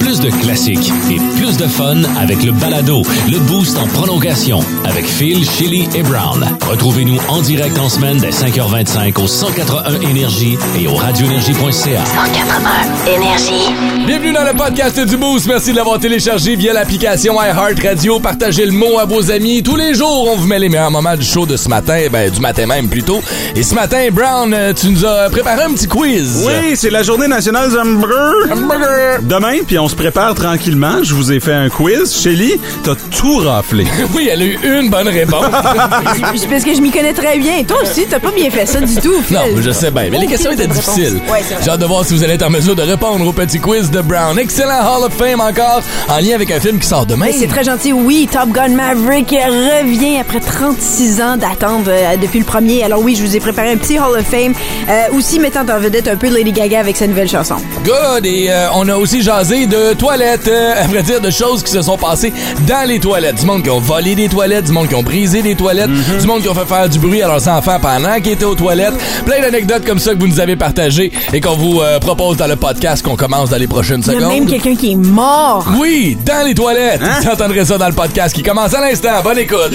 Plus de classiques et plus de fun avec le balado, le boost en prolongation avec Phil, Chili et Brown. Retrouvez-nous en direct en semaine dès 5h25 au 181 Énergie et au radioénergie.ca. 181 Énergie. Bienvenue dans le podcast du Boost. Merci de l'avoir téléchargé via l'application iHeartRadio. Partagez le mot à vos amis. Tous les jours, on vous met les meilleurs moments du show de ce matin, ben du matin même plutôt. Et ce matin, Brown, euh, tu nous as préparé un petit quiz. Oui, c'est la journée nationale du hamburger. Hamburger. Demain, puis on se prépare tranquillement. Je vous ai fait un quiz. Shelly, t'as tout raflé. Oui, elle a eu une bonne réponse. C'est parce que je m'y connais très bien. Toi aussi, t'as pas bien fait ça du tout, Phil. Non, je sais bien, mais les questions étaient difficiles. Ouais. J'ai hâte de voir si vous allez être en mesure de répondre au petit quiz de Brown. Excellent Hall of Fame encore, en lien avec un film qui sort demain. C'est très gentil. Oui, Top Gun Maverick revient après 36 ans d'attente euh, depuis le premier. Alors oui, je vous ai préparé un petit Hall of Fame, euh, aussi mettant en vedette un peu Lady Gaga avec sa nouvelle chanson. Good! Et euh, on a aussi jasé de toilettes, euh, à vrai dire, de choses qui se sont passées dans les toilettes. Du monde qui ont volé des toilettes, du monde qui ont brisé des toilettes, du monde qui ont fait faire du bruit à leurs enfants pendant qu'ils étaient aux toilettes. Plein d'anecdotes comme ça que vous nous avez partagées et qu'on vous euh, propose dans le podcast qu'on commence dans les prochaines Il y a secondes. même quelqu'un qui est mort. Oui, dans les toilettes. Vous entendrez ça dans le podcast qui commence à l'instant. Bonne écoute.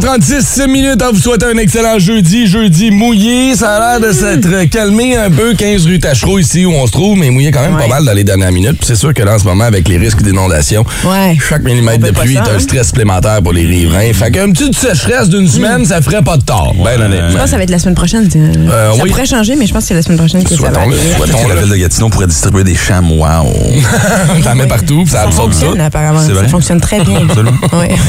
5h36 minutes en vous souhaitant un excellent jeudi. Jeudi mouillé. Ça a l'air de s'être calmé un peu. 15 rue Tachereau ici où on se trouve, mais mouillé quand même pas mal dans les dernières minutes. Puis c'est sûr que là, en ce moment, avec les risques d'inondation, Ouais. chaque millimètre On de pluie ça, est un hein? stress supplémentaire pour les riverains. Fait qu'une petite sécheresse d'une semaine, ça ferait pas de tort. Ben honnêtement. Je pense que ça va être la semaine prochaine. Euh, ça oui. pourrait changer, mais je pense que c'est la semaine prochaine que ça va que la ville de Gatineau pourrait distribuer des chamois. T'en mets partout, puis ça Ça absorbe ça. fonctionne apparemment. Ça fonctionne très bien. Absolument. Ouais.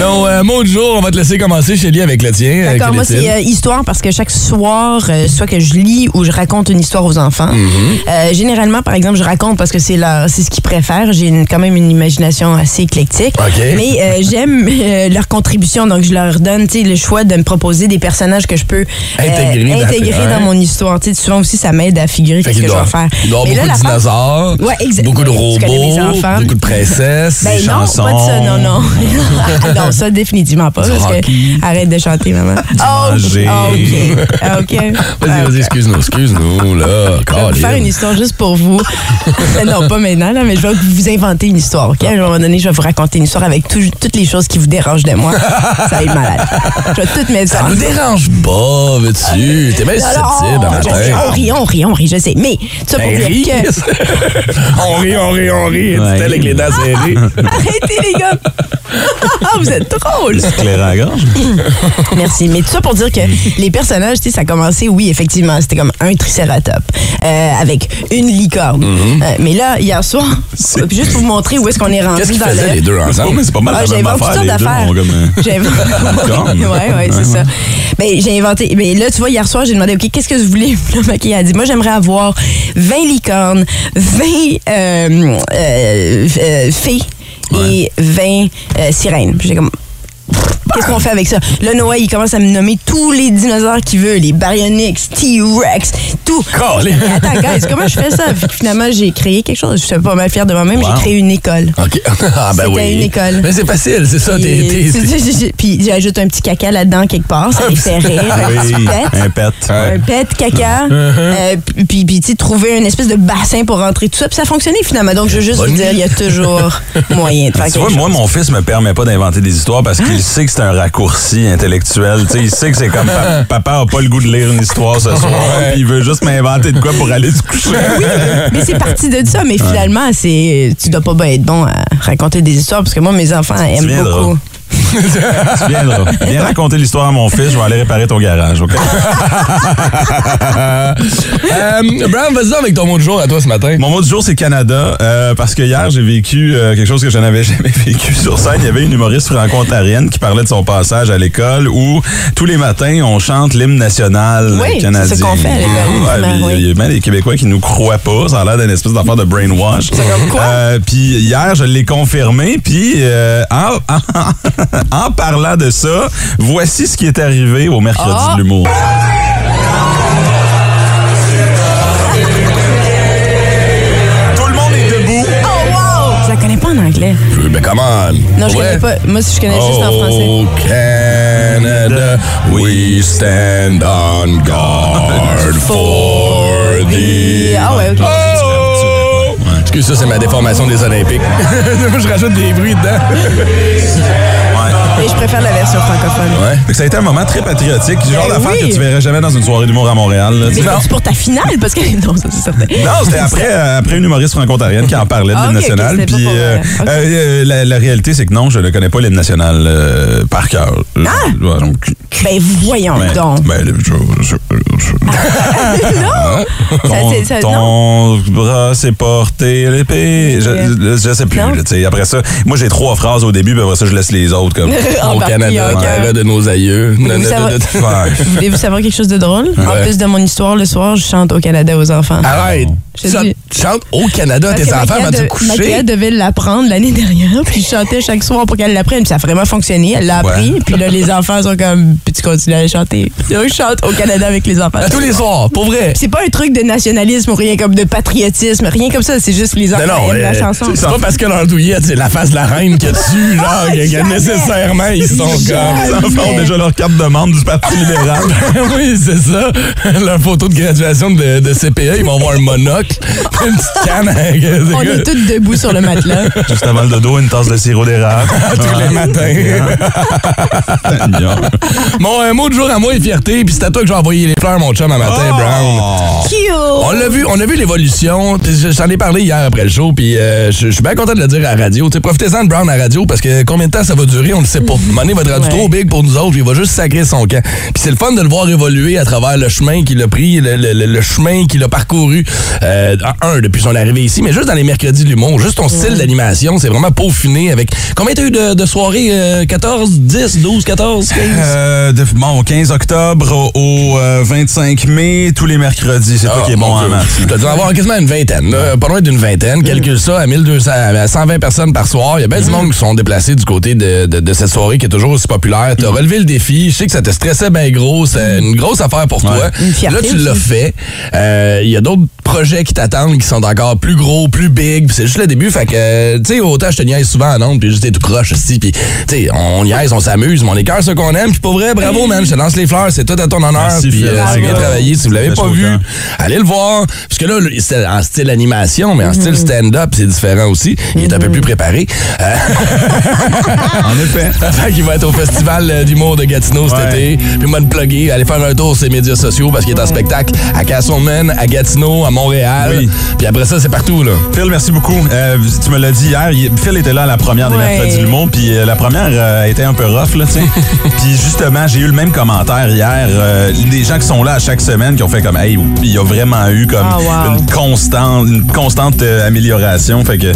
Non, euh, mot du jour, on va te laisser commencer, Chélie, avec le tien. D'accord, moi c'est euh, histoire parce que chaque soir, euh, soit que je lis ou je raconte une histoire aux enfants. Mm-hmm. Euh, généralement, par exemple, je raconte parce que c'est ce qu'ils préfèrent. J'ai quand même une imagination assez éclectique. Mais euh, j'aime leur contribution, donc je leur donne le choix de me proposer des personnages que je peux Intégrer dans- intégrer dans mon histoire. Tu sais, souvent aussi, ça m'aide à figurer qu'est-ce qu'il que je vais faire. il doit Mais là, beaucoup de dinosaures, Ouais, beaucoup de robots, beaucoup de princesses, Ben des non, chansons. pas de ça, non, non. non, ça définitivement pas. Parce que, arrête de chanter, maman. Oh, manger. OK. OK. Vas-y, vas-y, excuse-nous, excuse-nous, là. Je vais vous faire une histoire juste pour vous. non, pas maintenant, là, mais je vais vous inventer une histoire, OK? À un moment donné, je vais vous raconter une histoire avec tout- toutes les choses qui vous dérangent de moi. Ça va être malade. Je vais tout mettre ça. Ça nous dérange pas, veux-tu? T'es bien susceptible à sais, on matin. rit, on rit, on rit, je sais. Mais, ça pour Ben, dire ris. que... on rit, on rit, on rit. Ouais. Tu avec les dents serrées. Arrêtez, les gars! vous êtes à gorge. Merci. Mais tout ça pour dire que les personnages, tu sais, ça a commencé, oui, effectivement, c'était comme un tricératops euh, avec une licorne. Euh, mais là, hier soir, juste pour vous montrer où est-ce qu'on est rendu Qu'est-ce qu'ils dans faisaient le... les deux ensemble? c'est pas mal Ah, j'ai inventé toutes deux d'affaires. J'ai Licorne. ouais, ouais, c'est ça. Ben, j'ai inventé. Mais là, tu vois, hier soir, j'ai demandé, OK, qu'est-ce que vous voulez? Là, ma fille a dit, moi, j'aimerais avoir 20 licornes, 20 euh, fées et 20 euh, sirènes. J'ai comme, Qu'est-ce qu'on fait avec ça? Là, Noah, il commence à me nommer tous les dinosaures qu'il veut, les Baryonyx, T-Rex, tout. Mais Attends, guys, comment je fais ça? Finalement, j'ai créé quelque chose. Je suis pas mal fière de moi-même. Wow. J'ai créé une école. OK. Ah, ben C'était oui. une école. Mais c'est facile, c'est ça. Puis, j'ajoute un petit caca là-dedans quelque part, ça les fait rire. un petit Oui, pet. un pet. Un pet caca, euh, puis, tu sais, trouver une espèce de bassin pour rentrer tout ça, puis ça a fonctionné finalement. Donc, je veux juste Bonne vous dire, il y a toujours moyen de faire Tu quelque vois, chose. moi, mon fils me permet pas d'inventer des histoires parce qu'il sait que c'est un raccourci intellectuel. Il sait que c'est comme pa- papa a pas le goût de lire une histoire ce soir, puis il veut juste m'inventer de quoi pour aller se coucher. Mais c'est parti de ça, mais finalement, c'est tu dois pas être bon à raconter des histoires parce que moi, mes enfants aiment beaucoup. Tu viendras. Viens raconter l'histoire à mon fils, je vais aller réparer ton garage, OK? Euh, Brown, vas-y avec ton mot de jour à toi ce matin. Mon mot du jour, c'est Canada, euh, parce que hier, j'ai vécu euh, quelque chose que je n'avais jamais vécu sur scène. Il y avait une humoriste franco-ontarienne qui parlait de son passage à l'école où tous les matins, on chante l'hymne national Oui, canadien. c'est ce qu'on fait Ouais, puis Il y a bien des Québécois qui nous croient pas. Ça a l'air d'une espèce d'affaire de brainwash. comme quoi? Euh, puis hier, je l'ai confirmé. Puis euh, en, en, parlant de ça, voici ce qui est arrivé au mercredi Ah! de l'humour. Tout le monde est debout. Oh, wow! Je la connais pas en anglais. Mais come on. Non, je Ouais. connais pas. Moi, je connais juste en français. Oh, Canada, we stand on guard for thee. Ah ouais, ok. Oh! Excuse, ça, c'est ma déformation des Olympiques. Moi, je rajoute des bruits dedans. Mais je préfère la version francophone. Ouais. Fait que ça a été un moment très patriotique, le genre Ben d'affaire oui. que tu verrais jamais dans une soirée d'humour à Montréal. là, Mais c'est pour ta finale, parce que. Non, ça, c'est certain. Non, c'était après, euh, après une humoriste franco-ontarienne qui en parlait de Ah, l'hymne national. Puis euh, euh, euh, la, la réalité, c'est que non, je ne connais pas l'hymne national euh, par cœur. Ouais, donc, Ben, voyons ben, donc. ben, je- je- je- Ça, ça- ton bras s'est porté l'épée. Je, je sais plus. là, après ça, moi j'ai trois phrases au début, puis après ça, je laisse les autres comme. En Au partie, Canada, ok. terre de nos aïeux. Voulez-vous savoir quelque chose de drôle? En plus de mon histoire, le soir, je chante au Canada aux enfants. Arrête. Tu chantes au Canada à tes enfants avant de coucher? Maquia devait l'apprendre l'année dernière, puis je chantais chaque soir pour qu'elle l'apprenne, puis ça a vraiment fonctionné. Elle l'a appris, puis là, les enfants sont comme, puis tu continues à chanter. Là, je chante au Canada avec les enfants. Tous les soirs, pour vrai. C'est pas un truc de nationalisme ou rien comme de patriotisme, rien comme ça, c'est juste les enfants Non, non, aiment la chanson. C'est pas parce que leur douillette, c'est la face de la reine que tu, genre, que jamais. nécessairement, ils sont comme. Les enfants ont déjà leur carte de membre du Parti libéral. oui, c'est ça. Leur photo de graduation de, de CPA, ils vont avoir un monocle, une petite canne avec. On est tous debout sur le matelas. Juste avant le dodo, une tasse de sirop d'érable. tous les matins. Mon un mot de jour à moi est fierté, puis c'est à toi que j'ai envoyé les fleurs, mon chum, à matin, Brown. Cute! On l'a vu, on a vu l'évolution. Je- J'en ai parlé hier après le show, puis euh, je suis bien content de le dire à la radio. T'sais, Profitez-en de Brown à la radio parce que combien de temps ça va durer, on ne sait pas. Il va être rendu Ouais. trop big pour nous autres, puis il va juste sacrer son camp. Puis c'est le fun de le voir évoluer à travers le chemin qu'il a pris, le, le- le- le chemin qu'il a parcouru. Euh, un, depuis son arrivée ici, mais juste dans les mercredis de l'humour, juste ton style d'animation, c'est vraiment peaufiné avec. Combien t'as eu de, de soirées euh, 14, 10, 12, 14, 15? Euh, de- bon, au 15 octobre au euh, 25 mai, tous les mercredis. C'est toi Ah, qui est bon mon en maths. Te dis avoir quasiment une vingtaine, là. pas loin d'une vingtaine. Calcule ça à 1200, à 120 personnes par soir. Il y a bien du monde qui sont déplacés du côté de, de- de cette soirée qui est toujours aussi populaire. Tu as relevé le défi. Je sais que ça te stressait bien gros. C'est une grosse affaire pour toi. Là, tu l'as fait. Euh, Il y a d'autres projets qui t'attendent qui sont encore plus gros, plus big. C'est juste le début. Fait que, euh, tu sais, autant je te niaise souvent à Nantes, puis juste tout croche aussi. Puis, tu sais, on niaise, on s'amuse, mais on écœure ce qu'on aime. Puis pour vrai, bravo, man. Je te lance les fleurs. C'est tout à ton honneur. Merci, Puis euh, c'est bien travaillé. Si vous l'avez pas vu. Allez le voir. Parce que là, le- c'est en style animation, mais en style stand-up, c'est différent aussi. Il est un peu plus préparé. Euh, En effet. fait qu'il va être au Festival d'humour de Gatineau cet Ouais. été. Puis moi, de plugger, aller faire un tour sur les médias sociaux parce qu'il est en spectacle à Castleman, à Gatineau, à Montréal. Oui. Puis après ça, c'est partout, là. Phil, merci beaucoup. Euh, tu me l'as dit hier. il- Phil était là à la première des Ouais. mercredis de l'humour, puis euh, la première euh, était un peu rough, là, tu sais. puis justement, j'ai eu le même commentaire hier. euh, des gens qui sont là à chaque semaine qui ont fait comme, hey, il y a vraiment eu comme Ah, wow. une constante, une constante euh, amélioration. Fait que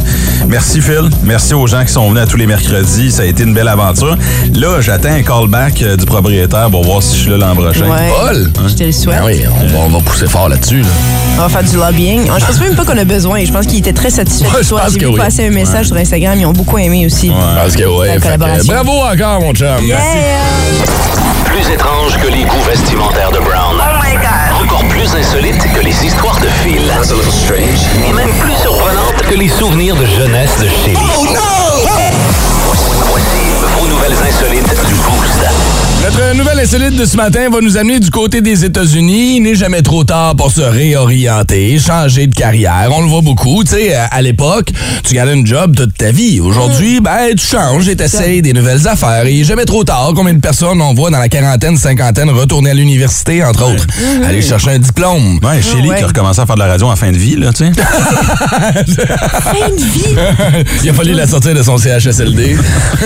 merci Phil, merci aux gens qui sont venus à tous les mercredis. Ça a été une belle aventure. Là, j'attends un callback euh, du propriétaire pour voir si je suis là l'an prochain. Ouais. Paul! Je te le souhaite. Ben oui, on va, on va pousser fort là-dessus, là. On va faire du lobbying. Je pense même pas qu'on a besoin. Je pense qu'il était très satisfait Ouais, de je toi. pense J'ai que vu oui. passer un message sur Instagram. Ils ont beaucoup aimé aussi. Parce que, ouais, que, collaboration. bravo encore, mon chum. Yeah! Plus étrange que les goûts vestimentaires de Brown. Oh my God! Encore plus insolite que les histoires de Phil. That's a little strange. Et même plus surprenante que les souvenirs de jeunesse de Shelly. Oh no! Voici, voici vos nouvelles insolites du Boost. Notre nouvelle insolite de ce matin va nous amener du côté des États-Unis. Il n'est jamais trop tard pour se réorienter, changer de carrière. On le voit beaucoup. Tu sais, à l'époque, tu gardais une job toute ta vie. Aujourd'hui, ben, tu changes et t'essayes des nouvelles affaires. Il n'est jamais trop tard. Combien de personnes on voit dans la quarantaine, cinquantaine retourner à l'université, entre autres? Aller chercher un diplôme. Ouais, Shelly ouais. qui a recommencé à faire de la radio en fin de vie, là, tu sais. Fin de vie? Il a fallu la sortir de son CHSLD.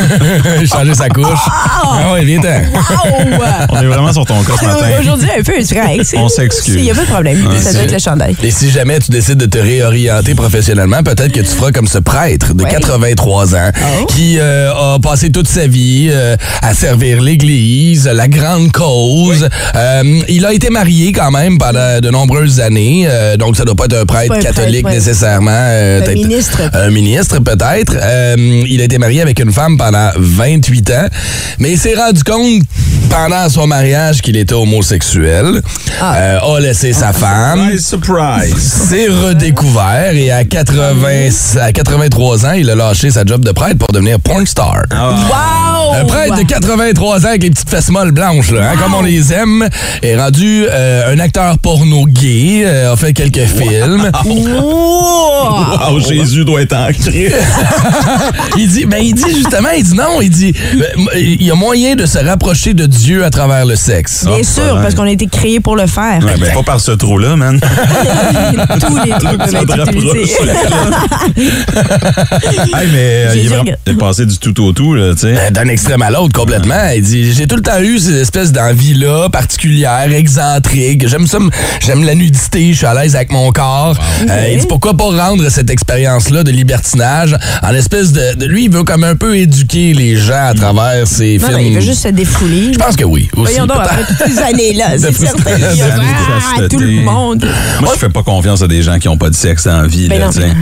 changer sa couche. Ah ouais, viens-t'en. Wow. On est vraiment sur ton cas ce matin. Aujourd'hui, un peu, c'est correct. On s'excuse. Il n'y a pas de problème. ça doit être le chandail. Et si jamais tu décides de te réorienter professionnellement, peut-être que tu feras comme ce prêtre de Ouais. 83 ans Oh. qui euh, a passé toute sa vie euh, à servir l'Église, la grande cause. Euh, il a été marié quand même pendant de nombreuses années, euh, donc ça doit pas être un prêtre un catholique prêtre, ouais. nécessairement. euh, Un ministre. Un ministre peut-être. Euh, il a été marié avec une femme pendant 28 ans, mais il s'est rendu compte pendant son mariage qu'il était homosexuel, Ah. euh, a laissé sa femme Surprise, surprise. s'est redécouvert et à, 80, à 83 ans, il a lâché sa job de prêtre pour devenir porn star. Wow! Un prêtre de 83 ans avec les petites fesses molles blanches, là, hein, comme on les aime, est rendu euh, un acteur porno gay, euh, a fait quelques films. Wow! Wow, Jésus doit être ancré. il dit, ben il dit justement, il dit non, il dit, ben, il y a moyen de se rapprocher de Dieu à travers le sexe. Bien Ah, sûr, parce qu'on a été créé pour le faire. Ouais, ben, pas par ce trou-là, man. Tous les trucs de Ça te l'intimité. Hey, mais euh, il, est vraiment- est passé du tout au tout, là, tu sais. Euh, extrême à l'autre, complètement. Il dit J'ai tout le temps eu ces espèces d'envie-là, particulières, excentriques. J'aime ça, j'aime la nudité, je suis à l'aise avec mon corps. Euh, il dit Pourquoi pas rendre cette expérience-là de libertinage en espèce de, de- Lui, il veut comme un peu éduquer les gens à travers ses Non, films. non, il veut juste se défouler. Je pense que oui. Aussi, Voyons donc, après toutes ces années-là, c'est certain. Ah, tout le monde. Moi, je fais pas confiance à des gens qui ont pas de sexe la vie, Ben là, non.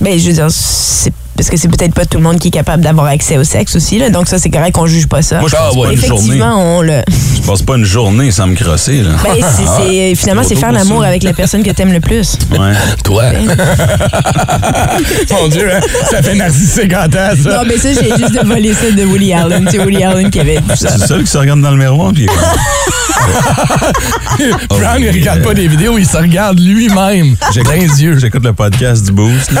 Ben, je veux dire, c'est parce que c'est peut-être pas tout le monde qui est capable d'avoir accès au sexe aussi. Là. Donc ça, c'est correct qu'on juge pas ça. Moi, je Ah, passe ouais. pas une journée. Effectivement, on le. Je passe pas une journée sans me crosser, là. Ben, c'est, c'est- finalement, c'est faire l'amour avec la personne que t'aimes le plus. Ouais. Toi. Mon Dieu, hein, ça fait narcissique en ça. Non, mais ça, j'ai juste de voler ça de Woody Allen. C'est Woody Allen qui avait ça. C'est le seul qui se regarde dans le miroir, puis il est comme- Brown, il regarde pas des vidéos, il se regarde lui-même. J'ai plein les yeux. J'écoute le podcast du Boost.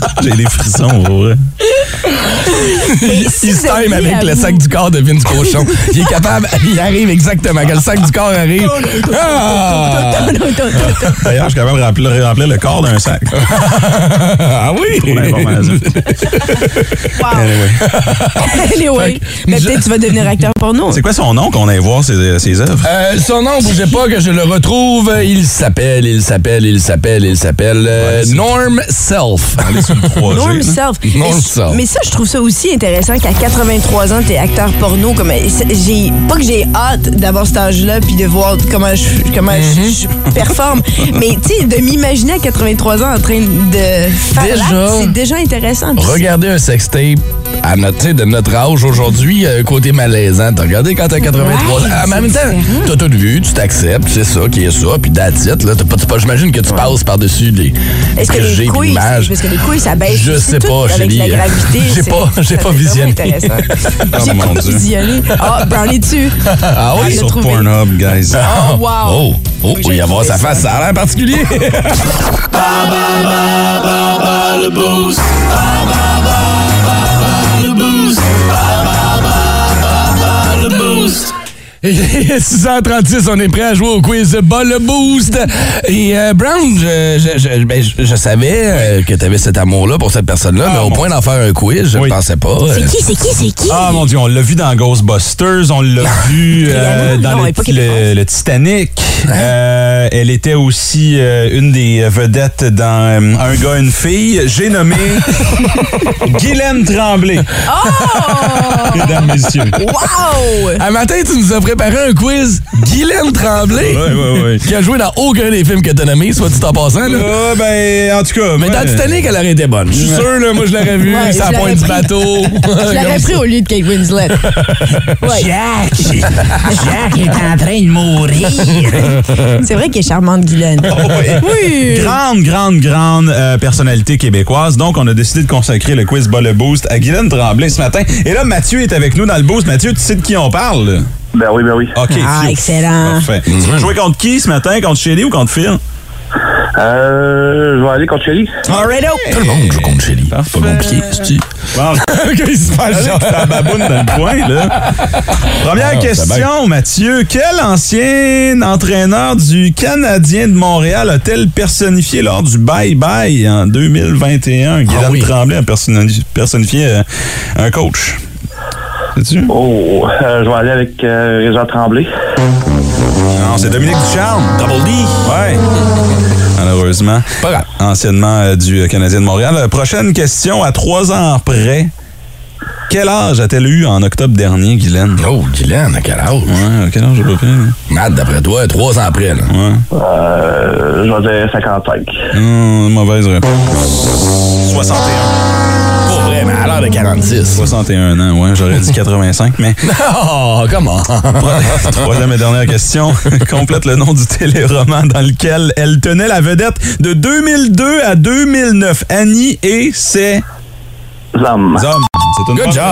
J'ai des frissons, pour vrai. Il, si il vous se time aviez avec le sac du corps de Vince Cochon. Il est capable, il arrive exactement. Quand le sac du corps arrive. Ah, D'ailleurs, je suis capable de remplir, remplir le corps d'un sac. Ah oui! Trop d'informations. Anyway. anyway, mais je- peut-être tu vas devenir acteur porno. C'est quoi son nom qu'on aille voir ses, ses œuvres? Euh, son nom, bougez pas que je le retrouve. Il s'appelle, il s'appelle, il s'appelle, il s'appelle euh, Norm Self. Allez sur le 3G. Norm là. Self. Norm mais, Self. mais ça, je trouve ça aussi intéressant qu'à 83 ans, t'es acteur porno. Comme, j'ai, pas que j'ai hâte d'avoir cet âge-là puis de voir comment je, comment je- Mhm. je, performe. mais tu sais, de m'imaginer à 83 ans en train de faire c'est déjà intéressant. Puis Regardez un sextape à notre, de notre âge aujourd'hui, euh, côté malaisant. T'as regardé quand t'as 83 ans? En même temps, t'as tout vu, tu t'acceptes, c'est ça qui est ça, puis that's it, là. T'as pas, pas- J'imagine que tu passes par-dessus des Est-ce que préjugés les puis couilles, l'image. parce que les couilles, ça baisse. Je sais pas, avec Chélie. la gravité. J'ai pas- j'ai pas visionné. Oh, j'ai pas visionné. Ah, Brownie dessus. Ah oui? Ah, Sur. Pornhub, guys. Oh, wow. Oh, oh, il y a voir sa face, ça a l'air particulier. Et 6h36, on est prêt à jouer au quiz Bas le Boost. Et euh, Brown, je, je- je- ben, je- je savais euh, que tu avais cet amour-là pour cette personne-là, mais au mon point d'en faire un quiz, je ne Oui. pensais pas. C'est euh, qui, c'est qui, c'est qui? Ah mon dieu, on l'a vu dans Ghostbusters, on l'a vu euh, Non, dans le, Titanic. Euh, elle était aussi euh, une des vedettes dans euh, Un gars, une fille. J'ai nommé Guylaine Tremblay. Oh! Mesdames, messieurs. Wow! Un matin, tu nous offrais préparé un quiz. Guylaine Tremblay, Ouais, ouais, ouais. qui a joué dans aucun des films que t'as nommés, soit dit en passant. Là. Ah, ben, en tout cas. Mais moi, dans Titanic, elle aurait été bonne. Je suis sûr, là, moi, je l'aurais vu, Ouais, ça je pointe du l'aurais bateau. Je l'aurais pris au lieu de Kate Winslet. Ouais. Jack! Jack est en train de mourir! C'est vrai qu'elle est charmante, Guylaine. Oui. Grande, grande, grande euh, personnalité québécoise. Donc, on a décidé de consacrer le quiz Bas le Boost à Guylaine Tremblay ce matin. Et là, Mathieu est avec nous dans le boost. Mathieu, tu sais de qui on parle? Ben oui, ben oui. OK. Ah, phew. excellent. Parfait. Tu veux jouer contre qui ce matin? Contre Shelly ou contre Phil? Euh, je vais aller contre Shelly. Alright, Tout le monde joue contre Shelly. Pas compliqué, c'est-tu? Bon, Il se passe ça baboune dans le coin, là. Première Ah, question, Mathieu. Quel ancien entraîneur du Canadien de Montréal a-t-elle personnifié lors du bye-bye en 2021? Guylaine Ah oui. Tremblay a personnifié euh, un coach. Oh, euh, je vais aller avec euh, Régent Tremblay. Non, c'est Dominique Ducharme. Double D. Ouais. Malheureusement. Pas grave. Anciennement euh, du euh, Canadien de Montréal. Prochaine question, à trois ans près. Quel âge a-t-elle eu en octobre dernier, Guylaine? Oh, Guylaine, à quel âge? Ouais, à quel âge à peu près? Matt, d'après toi, trois ans après, là. Ouais. Euh, je vais dire 55. Hum, mauvaise réponse. 61. De 46. 61 ans, ouais, j'aurais dit 85, mais Oh, comment? troisième et dernière question. Complète le nom du téléroman dans lequel elle tenait la vedette de 2002 à 2009. Annie et ses Zam. hommes. C'est une Good bonne job.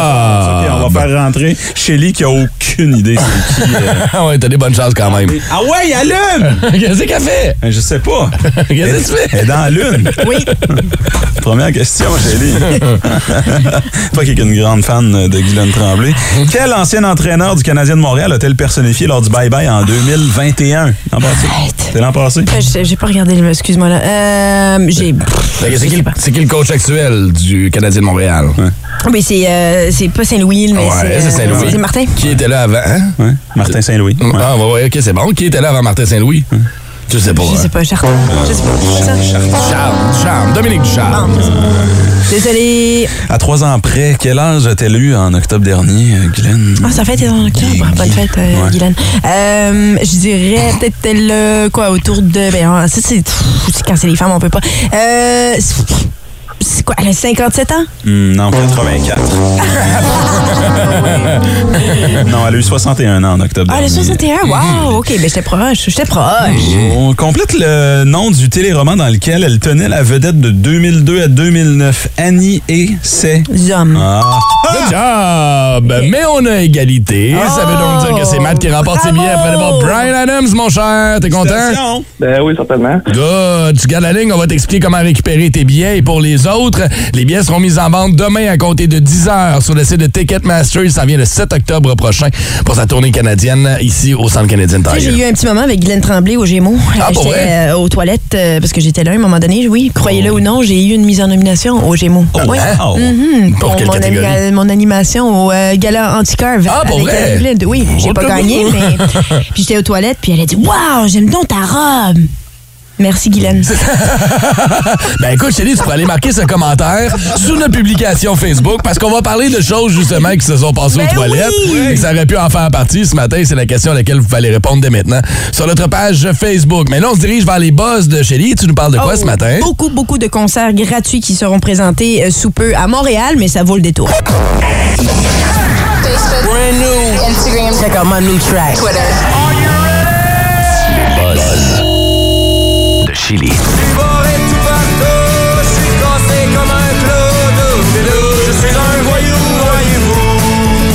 on va faire rentrer Shelly qui a aucune idée c'est qui. euh. Ah ouais, t'as des bonnes chances quand même. Ah ouais, allume! Qu'est-ce qu'elle fait? Ben, Je sais pas. Qu'est-ce que tu fais? Elle est dans la lune. Oui. Première question, Shelly. pas qu'elle est une grande fan de Guylaine Tremblay. Quel ancien entraîneur du Canadien de Montréal a-t-elle personnifié lors du bye-bye en 2021? L'an passé. C'est l'an passé? Euh, J'ai pas regardé, le- excuse-moi là. Euh, j'ai. Que C'est qui, le- c'est qui le coach actuel du Canadien de Montréal? Mais c'est euh, c'est pas Saint-Louis, mais Ouais, c'est. c'est euh, Saint-Louis. C'est Martin. Qui était là avant? Hein? Ouais. Martin Saint-Louis. Ouais. Ah, ouais, ouais, ok, c'est bon. Qui était là avant Martin Saint-Louis? Je sais pas. Je sais hein. pas, Charles. Je sais pas. Charles, Charles, Dominique Ducharme. Désolé. À trois ans près, quel âge a-t-elle eu en octobre dernier, euh, Guylaine? Ah, sa fête est en octobre. Bonne fête, euh, Ouais. Guylaine. Euh, je dirais peut-être elle, quoi, autour de. Ben, pff, c'est Quand c'est les femmes, on peut pas. Euh. C'est- quoi, elle a 57 ans? Hmm, non, 84. non, elle a eu 61 ans en octobre Ah, elle a dernier. 61? Wow, OK, ben j'étais proche, j'étais proche. On complète le nom du téléroman dans lequel elle tenait la vedette de 2002 à 2009, Annie et ses... Hommes. Ah. Good job! Mais on a égalité. Ça veut donc dire que c'est Matt qui remporte ses billets après d'avoir Brian Adams, mon cher. T'es content? Ben oui, certainement. Good. Tu gardes la ligne, on va t'expliquer comment récupérer tes billets. Et pour les autres, les billets seront mis en vente demain à compter de 10 h sur le site de Ticketmaster. Ça vient le 7 octobre prochain pour sa tournée canadienne ici au Centre canadien sais, j'ai Tire. eu un petit moment avec Guylaine Tremblay au Gémeaux. Ah, pour J'étais vrai? euh, aux toilettes euh, parce que j'étais là à un moment donné. Oui, croyez-le ou non, j'ai eu une mise en nomination au Gémeaux. Oh, oui. wow. Mhm. Pour quelle mon, catégorie? mon animation au euh, gala Anticarve. Ah, pour avec vrai? Glenn. Oui, j'ai Pas gagné, mais. Puis j'étais aux toilettes, puis elle a dit Waouh, j'aime donc ta robe. Merci, Guylaine. Ben écoute, Chélie, tu pourrais aller marquer ce commentaire sous notre publication Facebook parce qu'on va parler de choses justement qui se sont passées Ben aux toilettes. oui! Et ça aurait pu en faire partie ce matin. C'est la question à laquelle vous allez répondre dès maintenant sur notre page Facebook. Mais là, on se dirige vers les boss de Chélie. Tu nous parles de quoi Oh, ce matin? Beaucoup, beaucoup de concerts gratuits qui seront présentés euh, sous peu à Montréal, mais ça vaut le détour. Brand new. Instagram, Check out my new track. Twitter. Chili.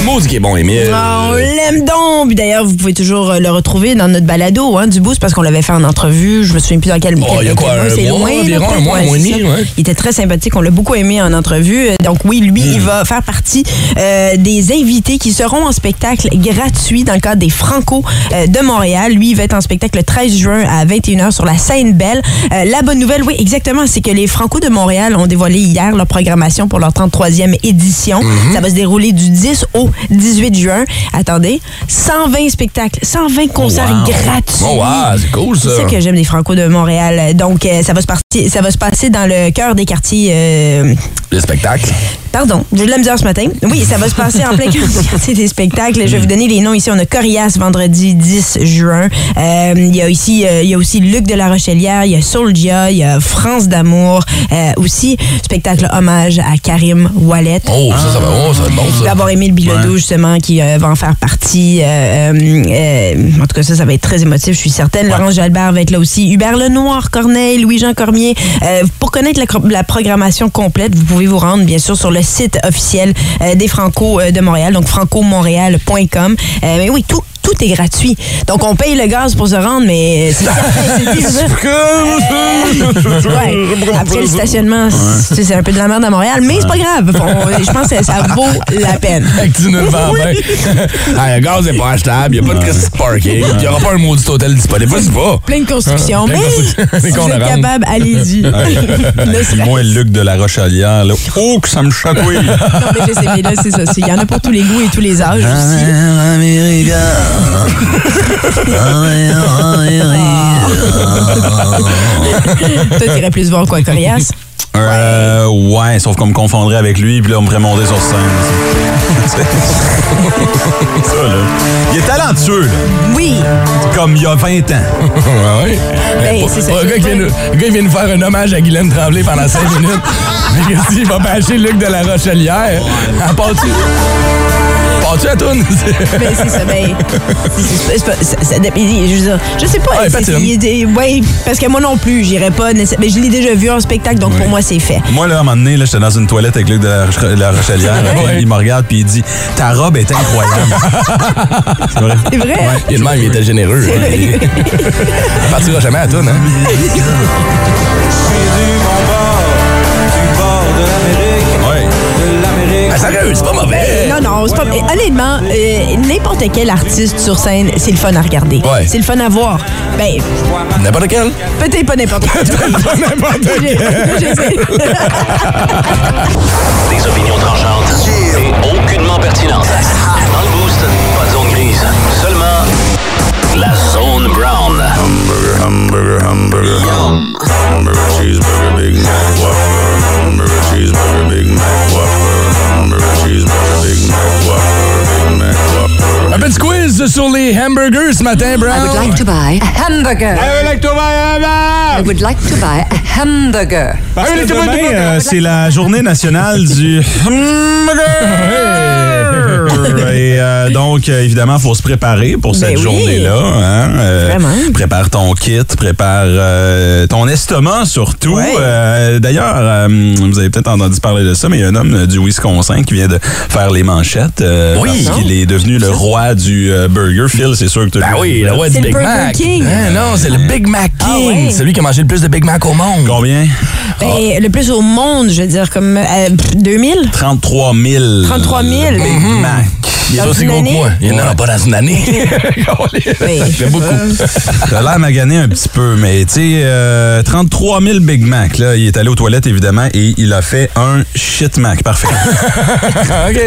Maudit qui est bon, Émile. Ah, on l'aime donc. Puis D'ailleurs, vous pouvez toujours euh, le retrouver dans notre balado hein, du boost parce qu'on l'avait fait en entrevue. Je me souviens plus dans quel. Oh, il y a quoi, mois, un mois loin, environ, un mois, un mois et c'est demi, ça. ouais. Il était très sympathique. On l'a beaucoup aimé en entrevue. Euh, Donc oui, lui, Hmm. il va faire partie euh, des invités qui seront en spectacle gratuit dans le cadre des Franco euh, de Montréal. Lui, il va être en spectacle le 13 juin à 21h sur la scène Belle. Euh, la bonne nouvelle, oui, exactement, c'est que les Franco de Montréal ont dévoilé hier leur programmation pour leur 33e édition. Hmm. Ça va se dérouler du 10 au 18 juin. Attendez, 120 spectacles, 120 concerts wow. gratuits. Oh, wow, c'est cool, ça. C'est ça que j'aime des Franco de Montréal. Donc, euh, ça va se passer, ça va se passer dans le cœur des quartiers euh, Le spectacle. Pardon, j'ai de la misère ce matin. Oui, ça va se passer en plein quartier des spectacles. Je vais vous donner les noms ici. On a Corias vendredi 10 juin. Euh, Il y a aussi, euh, il y a aussi Luc de la Rochelière, il y a Soulja, il y a France d'amour. Euh, aussi, spectacle hommage à Karim Wallet. Oh, ça, ça va, oh, ça va être bon, ça. avoir Émile Bilodeau, Ouais. justement, qui euh, va en faire partie. Euh, euh, euh, en tout cas, ça, ça va être très émotif, je suis certaine. Laurence Jalbert va être là aussi. Hubert Lenoir, Corneille, Louis-Jean Cormier. Euh, pour connaître la, la programmation complète, vous pouvez vous rendre, bien sûr, sur le site officiel euh, des Franco euh, de Montréal, donc francomontréal.com. Euh, mais oui, tout, tout est gratuit. Donc, on paye le gaz pour se rendre, mais c'est. Ouais. Après le stationnement, c'est c'est un peu de la merde à Montréal, mais c'est pas grave. Je pense que ça vaut la peine. Tu nous le vends. Ah, le gaz n'est pas achetable, il n'y a pas de parking, il n'y aura pas un maudit hôtel disponible. Vas-y pas. Plein de de mais si C'est vous qu'on êtes capable, allez-y. Moi, Luc de la Rochelière, là. Oh, que ça me chatouille! Non, mais je sais, mais là, c'est ça. Il y en a pour tous les goûts et tous les âges aussi. Toi, t'irais plus voir quoi, Corias? Euh, ouais, sauf qu'on me confondrait avec lui, puis là, on me ferait monter sur scène. Ça, là. Il est talentueux, là. Oui. Comme il y a 20 ans. Ouais, ouais. Ben, Pour- c'est ça. pour un gars qui vient nous- un gars qui vient nous faire un hommage à Guylaine Tremblay pendant 5 minutes. Mais qu'est-ce qu'il va bâcher Luc de la Rochelière? En part-tu? Pars-tu à tourne? Ben, c'est ça. Ben, c'est- c'est- c'est pas- ça- ça dépend. je, veux dire, je sais pas. Ouais, patine. parce que moi non plus, j'irais pas. nécessaire- Mais je l'ai déjà vu en spectacle, donc pour moi, c'est fait. Moi, là, à un moment donné, là, j'étais dans une toilette avec Luc de la, la Rochelière. Ouais. Il me regarde, puis il dit Ta robe est incroyable. C'est vrai. C'est vrai? Il est de même, il était généreux. Il partira jamais à tourne, hein? Ah, sérieux, c'est pas mauvais. Non, non, c'est pas. Honnêtement, euh, n'importe quel artiste sur scène, c'est le fun à regarder. Ouais. C'est le fun à voir. Ben, N'importe quel? peut-être pas n'importe quel. Pas n'importe quel. je sais. Des opinions tranchantes et sur les hamburgers ce matin, I would Brown. like to buy a hamburger. I would like to buy a hamburger. Parce que demain, euh, c'est la journée nationale du hamburger. Et euh, donc, euh, évidemment, il faut se préparer pour cette Ben oui. journée-là. hein. Euh, Vraiment. Prépare ton kit, prépare euh, ton estomac surtout. Ouais. Euh, D'ailleurs, euh, vous avez peut-être entendu parler de ça, mais il y a un homme du Wisconsin qui vient de faire les manchettes. euh, Oui. Parce qu'il est devenu le roi du euh, burger. Phil, c'est sûr que tu Ben oui, le roi du C'est le Big Burger Mac. King. Hein, non, c'est le Big Mac King. Ah ouais. Celui qui a mangé le plus de Big Mac au monde. Combien? Ben, le plus au monde, je veux dire, comme euh, pff, 2000? 33 000. 33 000. Big Mac. Il est Dans aussi gros que moi. Il n'en a pas dans une année. Fait beaucoup. T'as l'air magané un petit peu, mais tu sais, euh, 33 000 Big Mac, là, il est allé aux toilettes, évidemment, et il a fait un shit Mac. Parfait. OK.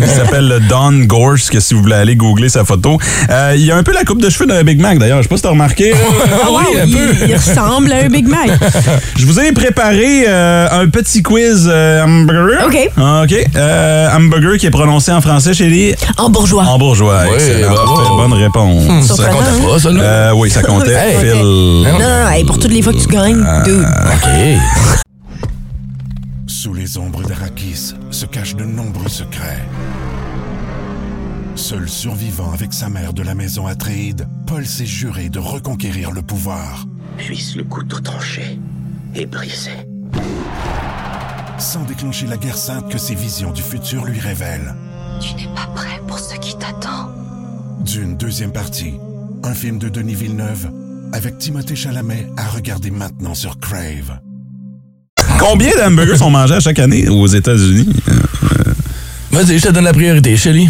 il s'appelle le Don Gorse, que si vous voulez aller googler sa photo. Euh, il a un peu la coupe de cheveux d'un Big Mac, d'ailleurs. Je sais pas si t'as remarqué. là. Ah, wow, oui, un il, peu. il ressemble à un Big Mac. Je vous ai préparé euh, un petit quiz euh, hamburger. OK. OK. Euh, hamburger qui est prononcé en français chez les... En bourgeois. En bourgeois. Oui, Excellent. bravo. Parfait. Bonne réponse. Ça Surprenant, comptait hein? pas, ça, là? Euh, oui, ça comptait. Hey. Phil. Non, non, non. hey, pour toutes les fois que tu gagnes, dude. OK. Sous les ombres d'Arakis se cachent de nombreux secrets. Seul survivant avec sa mère de la maison Atréide, Paul s'est juré de reconquérir le pouvoir. Puisse le couteau tranché et brisé. Sans déclencher la guerre sainte que ses visions du futur lui révèlent. Tu n'es pas prêt pour ce qui t'attend. D'une deuxième partie, un film de Denis Villeneuve avec Timothée Chalamet à regarder maintenant sur Crave. Combien d'hamburgers sont mangés à chaque année aux États-Unis? Euh, Vas-y, je te donne la priorité, Shelly.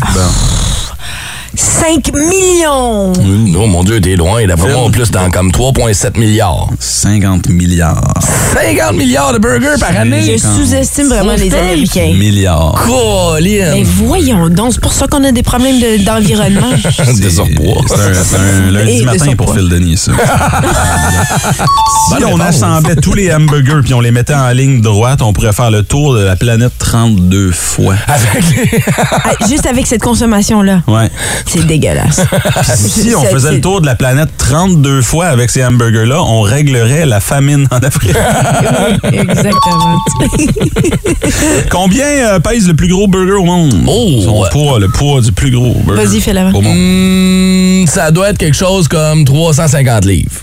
5 millions! Oh mon Dieu, t'es loin. D'après moi, en plus, dans comme 3,7 milliards. 50 milliards. 50 milliards de burgers par année. Je sous-estime vraiment les Américains. Milliards. Colin. Mais voyons donc, c'est pour ça qu'on a des problèmes de- d'environnement. de surpoids. C'est un, c'est un lundi Et matin pour. Phil Denis, ça. si on assemblait tous les hamburgers puis on les mettait en ligne droite, on pourrait faire le tour de la planète 32 fois. Avec les... Ah, Juste avec cette consommation-là, Ouais. C'est dégueulasse. Si on faisait le tour de la planète 32 fois avec ces hamburgers-là, on réglerait la famine en Afrique. Exactement. Combien euh, pèse le plus gros burger au monde? Oh, Son ouais. poids, le poids du plus gros burger Vas-y, fais au monde. Hmm, ça doit être quelque chose comme 350 livres.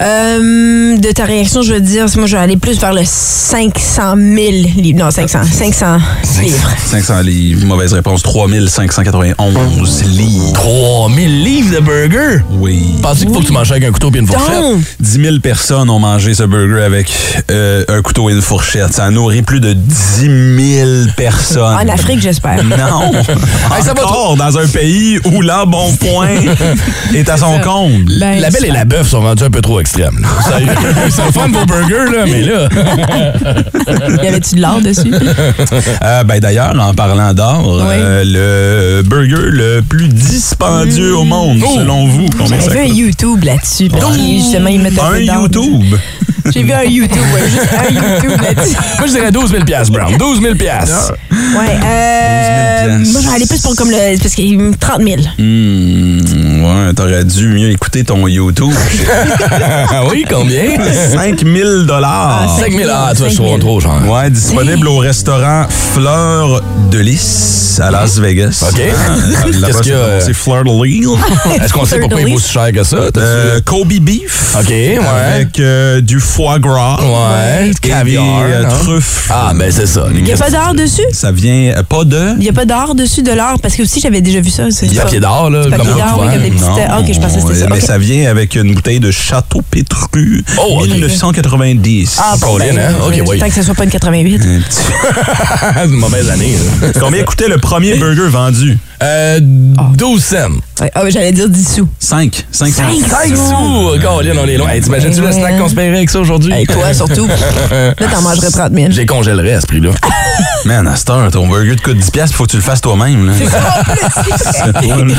Euh, de ta réaction, je veux dire, moi, je vais aller plus vers le 500 000 livres. Non, 500. 500 livres. 500 livres. Mauvaise réponse. 3591 livres. 3000 livres de burgers? Oui. Penses-tu qu'il faut que tu manges avec un couteau et une fourchette? Donc, 10 000 personnes ont mangé ce burger avec euh, un couteau et une fourchette. Ça a nourri plus de 10 000 personnes. en Afrique, j'espère. Non. Hey, ça va dans un pays où l'embonpoint est à son comble. Ben, La belle et la bœuf sont rendus un peu trop extrêmes. là. Sérieux. Le fun vos burgers, là, mais là. Y avait-tu de l'or dessus? Euh, ben D'ailleurs, en parlant d'or, euh, le burger le plus dispendieux au monde, Oh. selon vous, combien ça J'avais un? YouTube là-dessus. Parce que justement, ils mettent un, Un. YouTube? J'ai vu un YouTube, ouais, juste un YouTube là-dessus. Moi, je dirais 12 000 Brown. 12 000 Ouais, euh. 12 000 Moi, je vais aller plus pour comme le. Parce que 30 000. Hmm, ouais, t'aurais dû mieux écouter ton YouTube. Ah oui, combien? 5 000 dollars. 5 000. Ah, tu vois, je 5 000. trouve trop, genre. Ouais, disponible au restaurant Fleur de Lys à Las Vegas. OK. Ah, Qu'est-ce qu'il y a, euh, C'est Fleur de Lys. Est-ce qu'on sait pourquoi il vaut si cher que ça? Euh, Kobe beef. OK, ouais. Avec euh, du foie gras. Ouais, Et caviar, des euh, non? truffes. Ah, ben c'est ça. Il n'y a pas d'or dessus? Ça vient euh, pas de? Il n'y a pas d'or dessus de l'or? Parce que aussi, j'avais déjà vu ça. Du papier d'or, là. Du papier comme d'or, oui, comme des petites. Non, Ah, ok, je pensais que c'était ça. Mais Ok. ça vient avec une bouteille de Château Pétru Oh, ok. 1990. Ah, Colin, ben, hein? Ok, oui. Tant que ça soit pas une 88. Un petit- C'est une mauvaise année. là. Combien coûtait le premier burger vendu? Euh, 12 cents. Ouais, Ah, j'allais dire 10 sous. 5. 5 cents. 5 sous! Colin, on est loin. Hey, T'imagines-tu le snack qu'on se paierait avec ça aujourd'hui? Et toi, surtout. Là, t'en mangerais 30 000. J'ai congélerais à ce prix-là. Man, à cette heure, ton burger te coûte 10$, il faut que tu le fasses toi-même. là. C'est.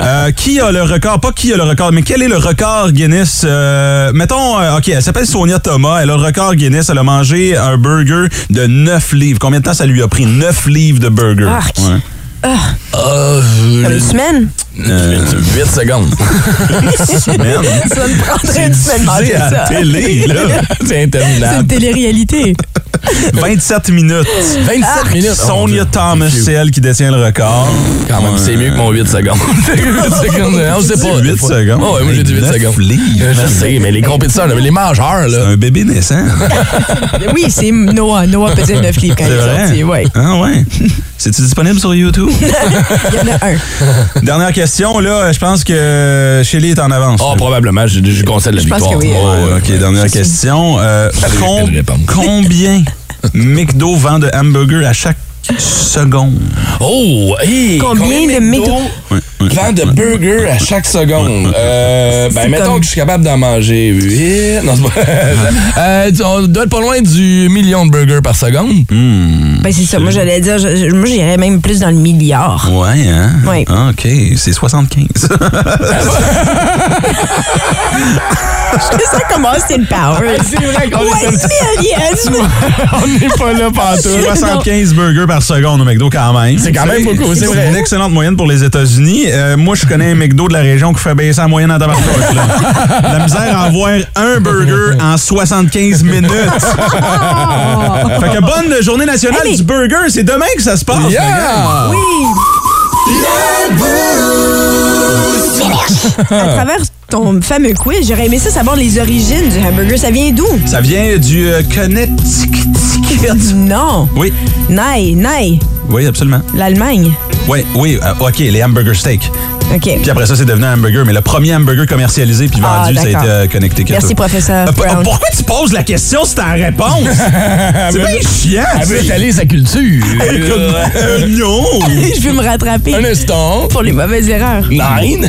Euh, qui a le record? Pas qui a le record, mais quel est le record Guinness? Euh, mettons, euh, OK, elle s'appelle Sonia Thomas. Elle a le record Guinness. Elle a mangé un burger de 9 livres. Combien de temps ça lui a pris? 9 livres de burger. Arc. Ouais. Euh, Une semaine? 8 secondes. Man. Ça me prendrait une semaine à ça. la télé, là. C'est C'est une interminable. télé-réalité. 27 minutes. 27 minutes. Oh, mon Sonia Dieu. Thomas, C'est elle qui détient le record. Quand même, c'est mieux que mon 8 secondes. 8 secondes, on sait pas. 8 des fois. secondes. Oh, ouais, moi j'ai dit 8 Neuf secondes. livres. Je sais, mais les compétiteurs, là, les mangeurs, C'est là. un bébé naissant. Oui, c'est Noah. Noah pesait 9 livres quand il est sorti. Ouais. Ah ouais. C'est-tu disponible sur YouTube? Il y en a un. Dernière question, là, je pense que Shelly est en avance. Oh, probablement, je, je concède la Je pense victoire. que oui. Oh, Ouais, ok, dernière question. Euh, com- combien McDo vend de hamburgers à chaque seconde? Oh, hey, Combien de ouais. Vend de burgers à chaque seconde. Euh, ben, mettons comme- que je suis capable d'en manger 8. Non, c'est pas. euh, on doit être pas loin du million de burgers par seconde. Hmm. Ben, c'est ça. Moi, j'allais dire, je- moi, j'irais même plus dans le milliard. Ouais, hein? Ouais. Ah, OK, c'est 75. ça commence, c'est le power. C'est vrai qu'on Ouais, million! on n'est pas là partout. 75 burgers par seconde au McDo quand même. C'est quand même beaucoup, c'est vrai. une excellente moyenne pour les États-Unis. Euh, moi, je connais un McDo de la région qui fait baisser la moyenne en là. La misère à avoir un burger en 75 minutes. fait que bonne journée nationale Hey, mais- du burger. C'est demain que ça se passe. Yeah! gang. À travers ton fameux quiz, j'aurais aimé ça savoir les origines du hamburger. Ça vient d'où? Ça vient du euh, Connecticut. Non. Oui, Naï, Naï, oui, absolument. l'Allemagne. Oui, oui, euh, OK, les hamburger steak. OK. Puis après ça, c'est devenu un hamburger. Mais le premier hamburger commercialisé puis Ah, vendu, ça a été euh, connecté. Merci, professeur Euh, Brown. Pourquoi tu poses la question si t'as la réponse? c'est bien chiant. Elle veut étaler sa culture. Euh, non! Je veux me rattraper. Un instant. Pour les mauvaises erreurs. Nine.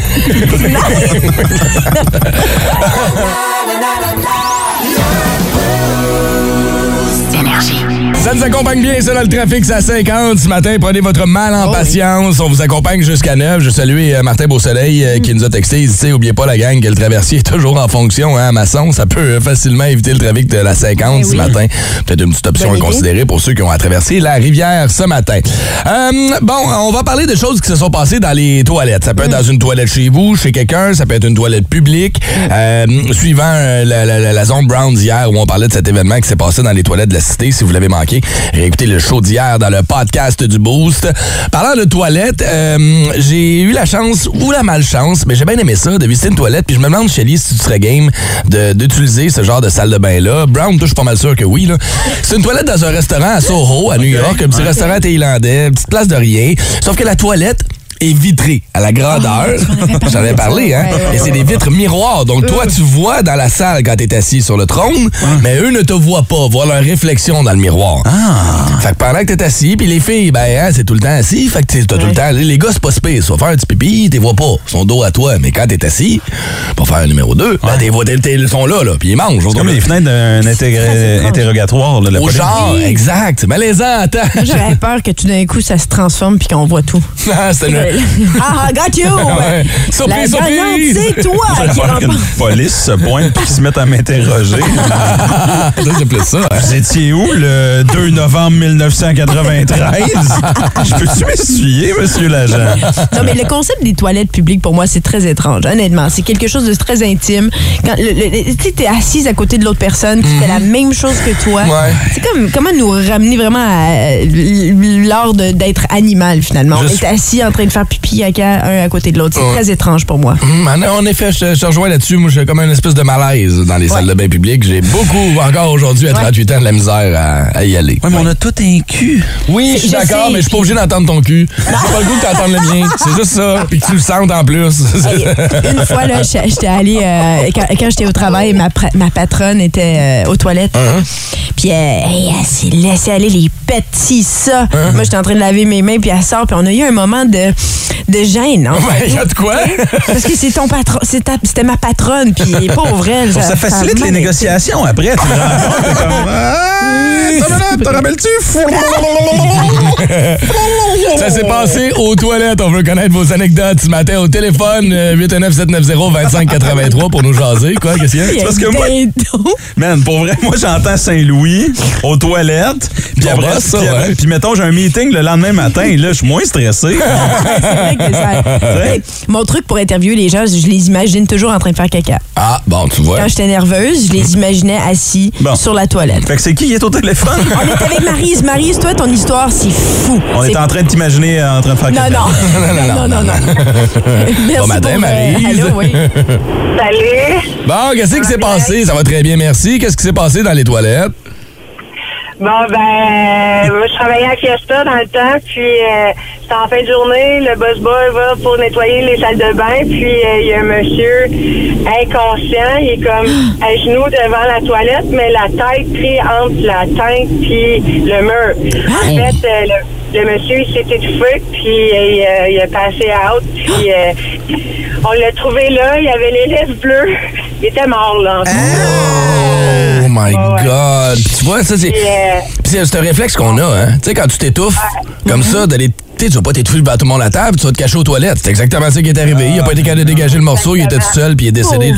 Ça nous accompagne bien, ça, dans le trafic, c'est à 50. Ce matin, prenez votre mal en patience. On vous accompagne jusqu'à 9. Je salue euh, Martin Beausoleil euh, qui nous a texté. Il dit, oubliez pas la gang que le traversier est toujours en fonction, hein, maçon. Ça peut euh, facilement éviter le trafic de la 50 ce matin. Peut-être une petite option à considérer pour ceux qui ont à traverser la rivière ce matin. Euh, bon, on va parler de choses qui se sont passées dans les toilettes. Ça peut être dans une toilette chez vous, chez quelqu'un, ça peut être une toilette publique. Euh, suivant la, la- la- la zone Brown d'hier où on parlait de cet événement qui s'est passé dans les toilettes de la cité, si vous l'avez manqué, réécoutez le show d'hier dans le podcast du Boost. Parlant de toilettes, euh, j'ai eu la chance ou la malchance, mais j'ai bien aimé ça, de visiter une toilette. Puis je me demande, Shelly, si tu serais game de- d'utiliser ce genre de salle de bain-là. Brown, je suis pas mal sûr que oui. là. C'est une toilette dans un restaurant à Soho, à New York, un petit restaurant thaïlandais, petite place de rien. Sauf que la toilette est vitrée à la grandeur. J'en avais parlé, hein? Ouais, ouais, Et c'est des vitres miroirs. Donc, toi, tu vois dans la salle quand t'es assis sur le trône, mais eux ne te voient pas, voient leur réflexion dans le miroir. Fait que pendant que t'es assis, puis les filles, ben, hein, c'est tout le temps assis. Fait que t'es- t'as tout le temps. Les gars, c'est pas. Tu vas faire un petit pipi, t'es vois pas. Sont dos à toi. Mais quand t'es assis, pour faire un numéro 2, ben, t'es vois, ils sont là, là, puis ils mangent. C'est comme les fenêtres d'un intégré- interrogatoire. Là, de la Au genre, exact. C'est malaisant, attends. Moi, J'aurais peur que tout d'un coup, ça se transforme puis qu'on voit tout. Ah. Ah, got you! Ouais. La Surprise, gagnante, surprise! c'est toi qui remporte. police se pointe et qu'ils se mettent à m'interroger. Ça, c'est plus ça. hein. Vous étiez où le 2 novembre 1993? Je peux-tu m'essuyer, monsieur l'agent? Non, mais le concept des toilettes publiques, pour moi, c'est très étrange, honnêtement. C'est quelque chose de très intime. Quand le- le- tu sais, t'es assise à côté de l'autre personne qui fait la même chose que toi. Mhm. Ouais. C'est comme comment nous ramener vraiment à euh, l'art d'être animal, finalement? Je On suis- est assis en train de faire pipi à un à côté de l'autre. C'est très étrange pour moi. Hum, En, en effet, je, te- je rejoins là-dessus. Moi, j'ai comme une espèce de malaise dans les salles de bain publiques. J'ai beaucoup, encore aujourd'hui, à 38 ans, de la misère à, à y aller. Ouais, mais on a tout un cul. Oui, je suis d'accord, mais je suis pas obligé d'entendre ton cul. J'ai pas le goût que t'entendes le mien. C'est juste ça. Puis que tu le sentes en plus. Hey, une fois, là, j'étais allée, euh, quand, quand j'étais au travail, ma, ma patronne était euh, aux toilettes. Puis euh, hey, elle s'est laissée aller les petits ça. Moi, j'étais en train de laver mes mains, puis elle sort, puis on a eu un moment de, de gêne. en Ouais, y a de quoi? Parce que c'est ton patron, c'était ma patronne, puis pauvre elle. Ça, a facilite les été. négociations après. Tu te rends compte, t'es comme, Ah, ça va, Te rappelles-tu? Ça s'est passé aux toilettes. On veut connaître vos anecdotes ce matin au téléphone euh, 819-790-2583 pour nous jaser. Quoi, qu'est-ce qu'il y a? Parce que moi-. Man, pour vrai, moi, j'entends Saint-Louis aux toilettes. Puis après, boss, ça, puis, après- ouais. puis mettons, j'ai un meeting le lendemain matin. Là, je suis moins stressé. C'est vrai que ça- Mon truc pour interviewer les gens, je les imagine toujours en train de faire caca. Ah, bon, tu vois. Quand j'étais nerveuse, je les imaginais assis Bon. sur la toilette. Fait que c'est qui qui est au téléphone? On est avec Marise. Marise, toi, ton histoire, c'est fou. On est en train de t'imaginer en train de faire Non, caca. non. non, non, non, Merci Bon matin, pour, euh, Maryse. allô, oui. Salut! Bon, qu'est-ce qui s'est passé? Ça va très bien, merci. Qu'est-ce qui s'est passé dans les toilettes? Bon, ben, moi, je travaillais à Fiesta dans le temps, puis euh, c'était en fin de journée, le boss boy va pour nettoyer les salles de bain, puis euh, il y a un monsieur inconscient, il est comme à genoux devant la toilette, mais la tête pris entre la teinte puis le mur. En fait, euh, le, le monsieur, il s'est étouffé, puis euh, il, a- il a passé out, puis euh, on l'a trouvé là, il avait les lèvres bleues, il était mort, là. en fait. Oh my Ouais. God. Puis tu vois, ça, c'est. Euh, c'est c'est un réflexe qu'on a, hein. Tu sais, quand tu t'étouffes, comme ça, d'aller. Tu vas pas t'étouffer devant tout le monde à table, tu vas te cacher aux toilettes. C'est exactement ça qui est arrivé. Il a pas été capable de dégager le morceau, il était tout seul, puis il est décédé.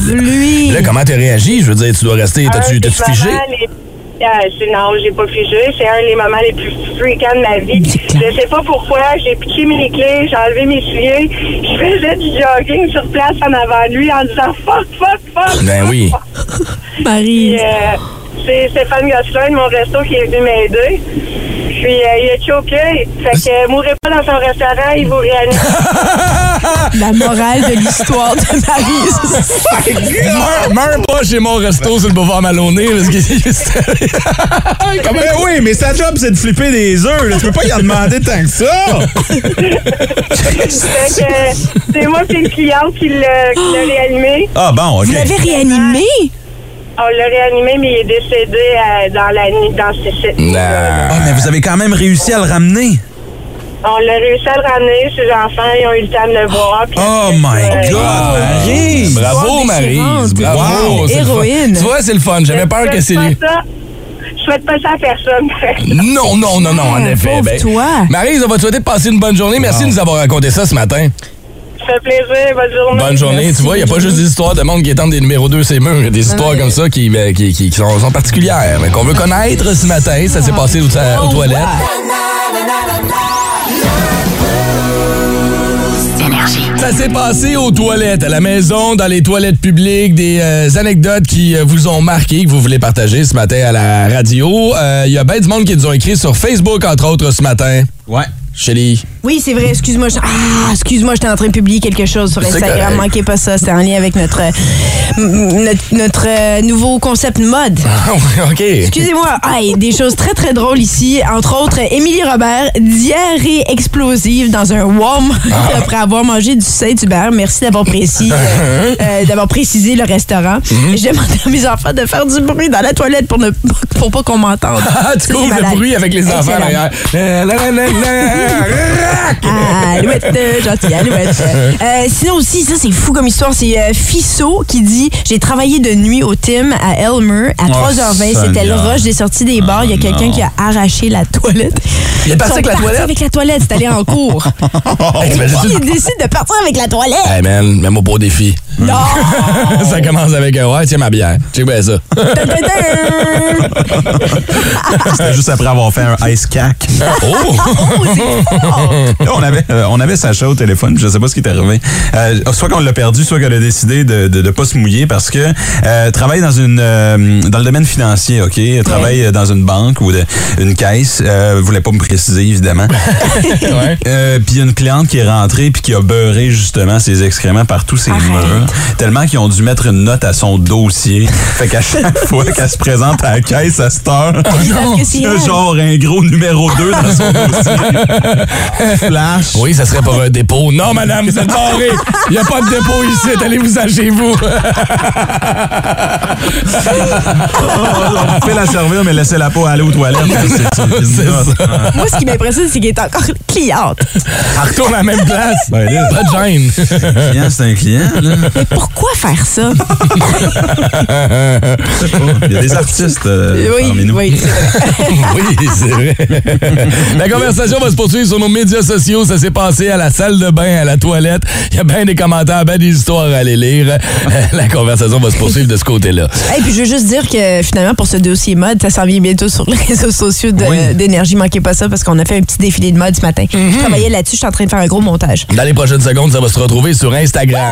Là, comment t'as réagi? Je veux dire, tu dois rester. T'as-tu figé? les- Ah, c'est- non, j'ai pas figé. C'est un des moments les plus fréquents de ma vie. Je sais pas pourquoi. J'ai piqué mes clés, j'ai enlevé mes souliers. Je faisais du jogging sur place en avant de lui en disant fuck, fuck, fuck. Ben oui. Puis, Marise. euh, c'est Stéphane Gosselin de mon resto qui est venu m'aider. Puis euh, il a choqué. Fait que euh, mourrez pas dans son restaurant, il vous réanime. La morale de l'histoire de Marie. Meurs, meurs pas chez mon resto sur le boulevard Maloney. Parce que Ben oui, mais sa job, c'est de flipper des œufs. Tu peux pas y en demander tant que ça. C'est moi qui le client qui l'a réanimé. Ah bon, OK. Vous l'avez réanimé? On l'a réanimé, mais il est décédé euh, dans la nuit, dans ces Ah, mais vous avez quand même réussi à le ramener. On l'a réussi à le ramener. Ses enfants, ils ont eu le temps de le voir. puis Oh my euh, God, Marie! Bravo, Marie. Bravo. Wow. c'est le fun. Tu vois, c'est le fun. J'avais peur que c'est lui. pas ça- Je souhaite pas ça à personne. Non, non, non, non, en Ah, effet. pauvre Ben, toi. Marie, on va te souhaiter de passer une bonne journée. Merci de nous avoir raconté ça ce matin. Ça fait plaisir. Bonne journée. Bonne journée. Tu vois, il n'y a pas juste des histoires de monde qui étendent des numéros 2 ces murs. Il y a des histoires comme ça qui, ben, qui, qui- qui sont, sont particulières. Mais qu'on veut connaître ce matin. Ça s'est passé aux, aux toilettes. Ça s'est passé aux toilettes, à la maison, dans les toilettes publiques, des euh, anecdotes qui euh, vous ont marqué, que vous voulez partager ce matin à la radio. Euh, Il y a bien du monde qui nous ont écrit sur Facebook, entre autres, ce matin. Ouais. Shelly. Oui, c'est vrai. Excuse-moi. je- Ah, excuse-moi, j'étais en train de publier quelque chose sur Instagram. Manquez pas ça. C'était en lien avec notre, euh, m- notre, notre, euh, nouveau concept mode. OK. Excusez-moi. Ah, des choses très, très drôles ici. Entre autres, Émilie Robert, diarrhée explosive dans un Walmart Ah. après avoir mangé du Saint-Hubert. Merci d'avoir précisé, euh, euh, d'avoir précisé le restaurant. Mhm. J'ai demandé à mes enfants de faire du bruit dans la toilette pour ne pour pas qu'on m'entende. Ah, tu couvres le bruit avec les enfants derrière. La. Alouette, euh, gentil, alouette. Euh, sinon aussi, ça c'est fou comme histoire, c'est euh, Fisso qui dit « J'ai travaillé de nuit au Tim à Elmer à Oh, 3h20. C'était le rush des sorties des bars. Il y a quelqu'un qui a arraché la toilette. Il est parti avec la toilette? avec la toilette, c'est allé en cours. Qui ça? décide de partir avec la toilette? Hey man, mets-moi pas au défi. Non! ça commence avec un ouais, tiens ma bière. Check bien ça. C'était juste après avoir fait un ice cack. Oh! Là, on avait, euh, on avait Sacha au téléphone, puis je sais pas ce qui est arrivé. Euh, soit qu'on l'a perdu, soit qu'elle a décidé de, de, de pas se mouiller parce que euh, travaille dans une euh, dans le domaine financier, ok, Elle travaille euh, dans une banque ou de, une caisse. Euh, voulait pas me préciser évidemment. Euh, puis une cliente qui est rentrée puis qui a beurré justement ses excréments par tous ses murs, tellement qu'ils ont dû mettre une note à son dossier. Fait qu'à chaque fois qu'elle se présente à la caisse à cette heure, a elle. genre un gros numéro 2 dans son dossier. Flash. Oui, ça serait pour un dépôt. Non, madame, vous êtes barré. Il n'y a pas de dépôt ici. Allez-vous-en chez vous. On fait la servir, mais laissez-la pas aller aux toilettes. Moi, ce qui m'impressionne, c'est qu'elle est encore cliente. Elle retourne à la même place. Ben là, Pas de gêne. client, c'est un client. Là. Mais pourquoi faire ça? Il y a des artistes euh, parmi oui, nous. oui, c'est vrai. oui, c'est vrai. La conversation va se poursuivre sur nos médias sociaux. Ça s'est passé à la salle de bain, à la toilette. Il y a bien des commentaires, bien des histoires à aller lire. La conversation va se poursuivre de ce côté-là. Et puis je veux juste dire que finalement pour ce dossier mode, ça s'en vient bientôt sur les réseaux sociaux Oui. d'énergie. Manquez pas ça parce qu'on a fait un petit défilé de mode ce matin. Je travaillais là-dessus, je suis en train de faire un gros montage. Dans les prochaines secondes, ça va se retrouver sur Instagram.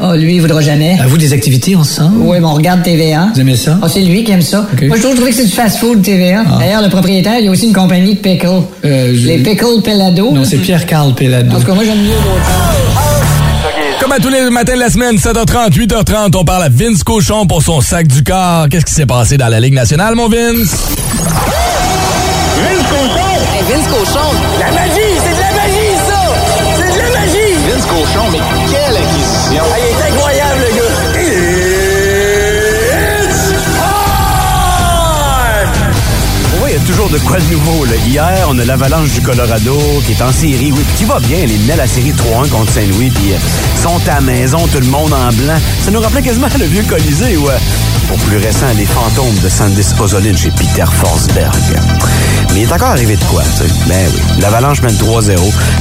Oh, lui, il voudra jamais. À vous des activités ensemble? Oui, mais on regarde TVA. Vous aimez ça? Oh, c'est lui qui aime ça. Moi, toujours trouvé que c'est du fast-food, TVA. D'ailleurs, le propriétaire, il a aussi une compagnie de pickles. Euh, je- Les pickles Pelado. Non, c'est Pierre-Carl Pelado. En tout cas, moi, j'aime mieux l'autre. Comme à tous les matins de la semaine, 7h30, 8h30, on parle à Vince Cochon pour son sac du corps. Qu'est-ce qui s'est passé dans la Ligue nationale, mon Vince? Vince Cochon. C'est de la magie, toujours de quoi de nouveau. Là. Hier, on a l'Avalanche du Colorado qui est en série, oui, qui va bien. Les menait la série 3-1 contre Saint-Louis, puis euh, sont à la maison, tout le monde en blanc. Ça nous rappelait quasiment le vieux Colisée euh, Au plus récent, Les Fantômes de Sandis Ozolin chez Peter Forsberg. Mais il est encore arrivé de quoi, tu sais? Ben oui. L'Avalanche mène 3-0.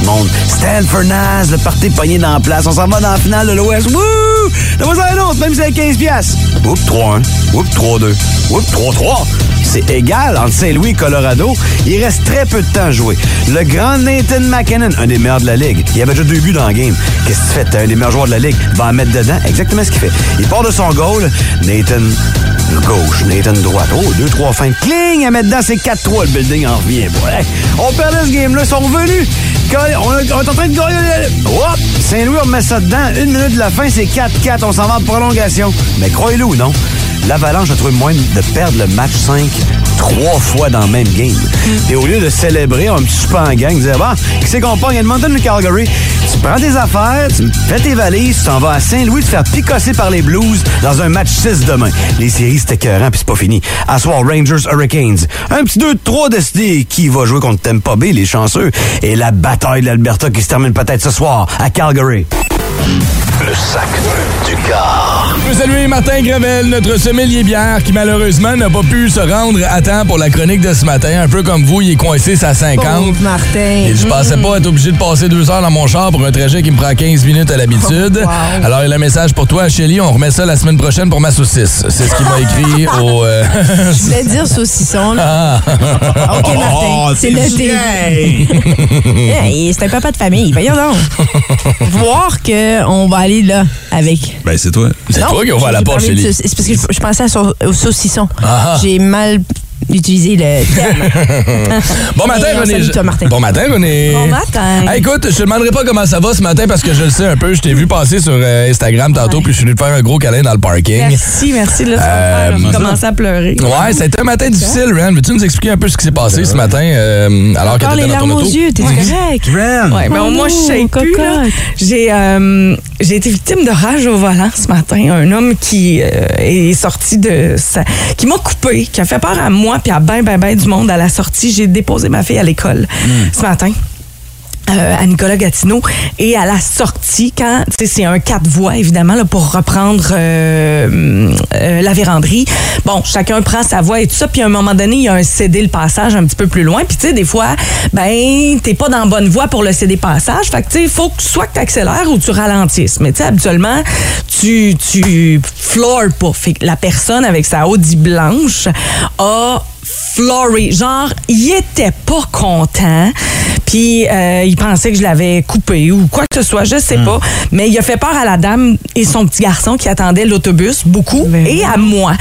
Le monde, Stanford Naz, le parti pogné dans la place. On s'en va dans la finale de l'Ouest. Wouh! Ça un autre, même si c'est 15 piastres. Oups, 3-1. Oups, 3-2. Oups, 3-3. C'est égal entre Saint-Louis et Colorado. Il reste très peu de temps à jouer. Le grand Nathan McKinnon, un des meilleurs de la Ligue. Il avait déjà deux buts dans le game. Qu'est-ce que tu fais? T'es un des meilleurs joueurs de la Ligue. Va en mettre dedans. Exactement ce qu'il fait. Il part de son goal. Nathan gauche, Nathan droite. Oh, deux, trois fins. Cling! À mettre dedans, c'est 4-3. Le building en revient. Hey, on perdait ce game-là. Ils sont revenus. Quand On, est- on est en train de gagner. Hop! Saint-Louis, on met ça dedans. Une minute de la fin, c'est 4-4. On s'en va en prolongation. Mais croyez-le ou non, l'Avalanche a trouvé moyen de perdre le match 5 trois fois dans le même game. Et au lieu de célébrer un petit super en gang, dire Bon, qui c'est qu'on pogne? Edmonton ou Calgary? Tu prends tes affaires, tu fais tes valises, tu t'en vas à Saint-Louis te faire picosser par les Blues dans un match 6 demain. Les séries, c'était écœurant, puis c'est pas fini. À soir, Rangers Hurricanes. Un petit 2-3 décidé qui va jouer contre Tampa Bay, les chanceux. Et la bataille de l'Alberta qui se termine peut-être ce soir à Calgary. Le sac du car. Je veux saluer Martin Gravel, notre sommelier bière, qui malheureusement n'a pas pu se rendre à temps pour la chronique de ce matin. Un peu comme vous, il est coincé à 50. Pauvre Martin. Et je pensais pas être obligé de passer deux heures dans mon char pour un trajet qui me prend 15 minutes à l'habitude. Alors, il y a un message pour toi, Shelly. On remet ça la semaine prochaine pour ma saucisse. C'est ce qu'il m'a écrit au... euh, Je voulais dire saucisson, là. Ah. OK, Martin. Oh, c'est noté. C'est un papa de famille. Voyons donc. Voir qu'on va aller là avec. Ben, c'est toi. C'est toi qui ouvre la j'ai porte, sauc- C'est parce que je, je pensais à sau- au saucisson. Ah. J'ai mal utilisé le terme. Bon matin, René. salue toi, Martin. Bon matin, René. Bon matin. Hey, écoute, je te demanderai pas comment ça va ce matin parce que je le sais un peu. Je t'ai vu passer sur euh, Instagram tantôt, puis je suis venu te faire un gros câlin dans le parking. Merci, merci. Là, ça Euh, va me faire commencer à pleurer. Ouais, c'était un matin difficile, Ren. Veux-tu nous expliquer un peu ce qui s'est passé ce matin euh, alors que t'étais les dans ton larmes aux auto? yeux, t'es correct? Ouais, mais Oh moi, je sais plus. là. cocotte. J'ai euh, j'ai été victime de rage au volant ce matin. Un homme qui euh, est sorti de sa... qui m'a coupé, qui a fait peur à moi puis à ben, ben, ben du monde à la sortie. J'ai déposé ma fille à l'école ce matin. Euh, à Nicolas Gatineau et à la sortie quand c'est un quatre voies évidemment là, pour reprendre euh, euh, la véranderie bon chacun prend sa voie et tout ça puis à un moment donné il y a un cédé le passage un petit peu plus loin puis tu sais des fois ben t'es pas dans bonne voie pour le cédé passage fait que tu sais faut que soit que tu accélères ou tu ralentisses mais tu sais habituellement tu tu floors pas fait que la personne avec sa Audi blanche a floré. Genre, il était pas content. Puis, euh, il pensait que je l'avais coupé ou quoi que ce soit, je sais pas. Mais il a fait peur à la dame et son petit garçon qui attendait l'autobus, beaucoup, et à moi.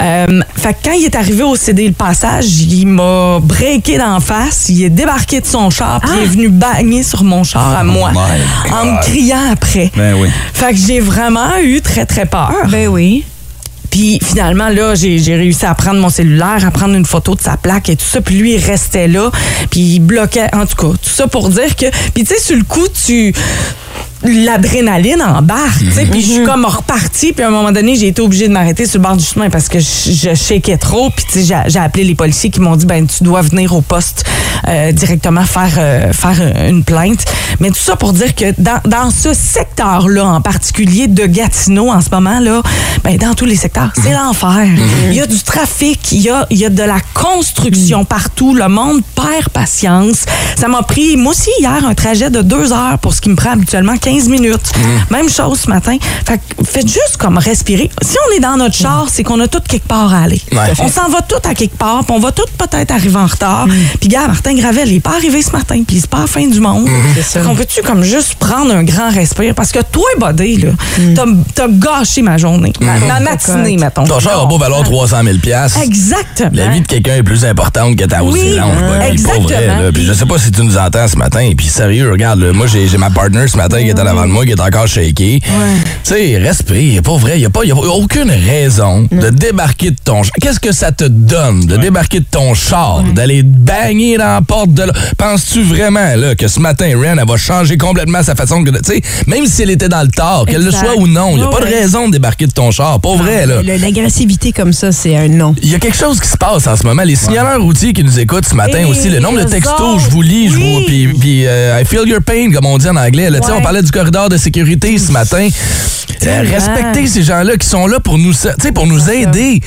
Euh, fait que quand il est arrivé au CD le passage, il m'a breaké d'en face, il est débarqué de son char, puis il est venu bagner sur mon char à moi, my en me criant après. Ben oui. Fait que j'ai vraiment eu très, très peur. Ben oui. Puis finalement, là, j'ai réussi à prendre mon cellulaire, à prendre une photo de sa plaque et tout ça. Puis lui, il restait là. Puis il bloquait. En tout cas, tout ça pour dire que. Puis tu sais, sur le coup, tu l'adrénaline embarque, tu sais, puis je suis comme repartie, puis à un moment donné, j'ai été obligée de m'arrêter sur le bord du chemin parce que je, shakeais trop, puis tu sais, j'ai- j'ai appelé les policiers qui m'ont dit, ben tu dois venir au poste euh, directement faire, euh, faire une plainte. Mais tout ça pour dire que dans, dans ce secteur-là, en particulier de Gatineau en ce moment, là, ben dans tous les secteurs, c'est l'enfer. Il y a du trafic, il y a, il y a de la construction partout, le monde perd patience. Ça m'a pris, moi aussi, hier, un trajet de deux heures pour ce qui me prend habituellement 15 minutes. Même chose ce matin. Fait que faites juste comme respirer. Si on est dans notre char, c'est qu'on a tout quelque part à aller. Ouais. On s'en va tout à quelque part, puis on va tout peut-être arriver en retard. Puis gars, Martin Gravel, il est pas arrivé ce matin, puis c'est pas la fin du monde. Fait qu'on peut-tu comme juste prendre un grand respire? Parce que toi, Buddy, là, t'as- t'as gâché ma journée, ma, ma matinée, mettons. Ton char a beau valoir 300 000 Exactement. La vie de quelqu'un est plus importante que ta hausse Oui, exactement. vrai, là. Puis je sais pas si tu nous entends ce matin. Puis sérieux, regarde, là, moi j'ai j'ai ma partner ce matin qui est en avant de moi, qui est encore shaky. Tu sais, respire, pas vrai. Il n'y a, pas- y a aucune raison de débarquer de ton char. Qu'est-ce que ça te donne de débarquer de ton char, d'aller bagner dans la porte de là? Penses-tu vraiment là, que ce matin, Ren, elle va changer complètement sa façon de. Tu sais, même si elle était dans le tard, qu'elle le soit ou non, il n'y a Ouais, pas de raison de débarquer de ton char. Pas vrai, là. L'agressivité comme ça, c'est un non. Il y a quelque chose qui se passe en ce moment. Les signaleurs routiers qui nous écoutent ce matin Et aussi, le nombre de textos, je vous lis, je vous. Puis, puis, euh, I feel your pain, comme on dit en anglais. là. Tu sais, Ouais. On parlait du corridor de sécurité ce matin. Euh, respectez ces gens-là qui sont là pour nous, tu sais, pour nous aider.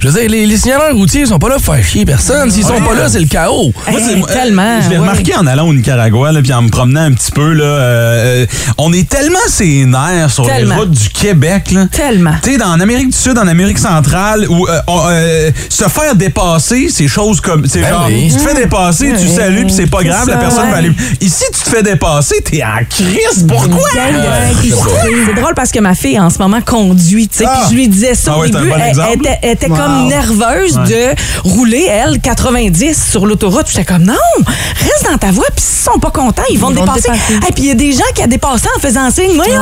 Je veux dire, les, les signaleurs routiers sont pas là pour faire chier personne. S'ils sont Ouais. pas là, c'est le chaos. Moi, Hey, euh, tellement, Je l'ai ouais. remarqué en allant au Nicaragua, là, puis en me promenant un petit peu. Là, euh, euh, on est tellement ses nerfs sur Tellement. les routes du Québec. Là. Tellement. Tu sais, dans l'Amérique du Sud, en Amérique centrale, où euh, on- euh, se faire dépasser, c'est choses comme. C'est Ben genre, oui. tu te fais dépasser, tu salues, puis c'est pas grave, ça, la personne ouais. va aller. Ici, tu te fais dépasser, t'es en crise. Gang de Ouais, crient. C'est drôle parce que ma fille, en ce moment, conduit. tu sais, Ah! Puis je lui disais ça Ah au ouais, début. bon elle, était, elle était Wow. comme nerveuse Ouais. de rouler, elle, 90 sur l'autoroute. Puis J'étais comme, non, reste dans ta voie. Puis s'ils sont pas contents, ils vont Ils te vont dépasser. dépasser. Et puis il y a des gens qui a dépassé en faisant signe. Voyons!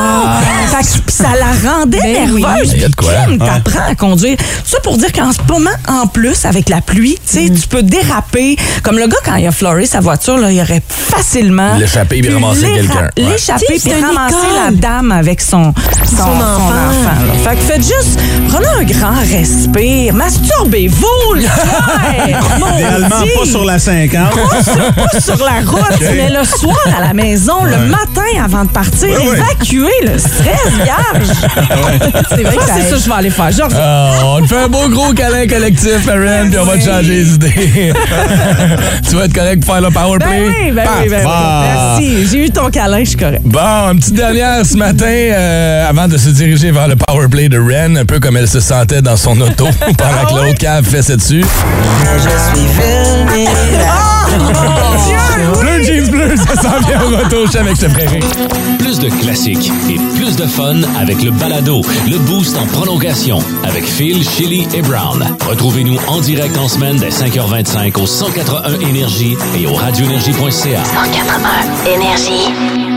Fait que- puis ça la rendait Ben oui. nerveuse. Quoi. Kim, t'apprends à conduire. Ça pour dire qu'en ce moment, en plus, avec la pluie, tu sais, tu peux déraper. Comme le gars, quand il a fleuré sa voiture, là, il aurait facilement L'échapper pu ramasser quelqu'un. Ouais. L'échapper puis ramasser école. la dame avec son, son, son enfant. là. Fait que faites juste, prenez un grand respire, masturbez-vous, le soir. Idéalement, pas sur la 50. Pas sur, pas sur la route, mais le soir à la maison, le matin avant de partir, Ouais, ouais. évacuer le stress, vierge. C'est vrai que Ça, c'est ça que je vais aller faire. Ah, on te fait un beau gros câlin collectif, Aaron, puis on va te changer les idées. tu vas être correct pour faire le power Ben play? oui, ben oui, ben oui. Merci. J'ai eu ton câlin, je suis correct. Bon, une petite dernière ce matin, euh, avant de se diriger vers le power play de Ren, un peu comme elle se sentait dans son auto pendant que l'autre cave fessait dessus. Bleu jeans bleu, ça s'en vient au retour, je je te ferais rire. Plus de classiques et plus de fun avec le balado, le boost en prolongation avec Phil, Chili et Brown. Retrouvez-nous en direct en semaine dès 5h25 au 181 Énergie et au radioénergie.ca. 181 Énergie.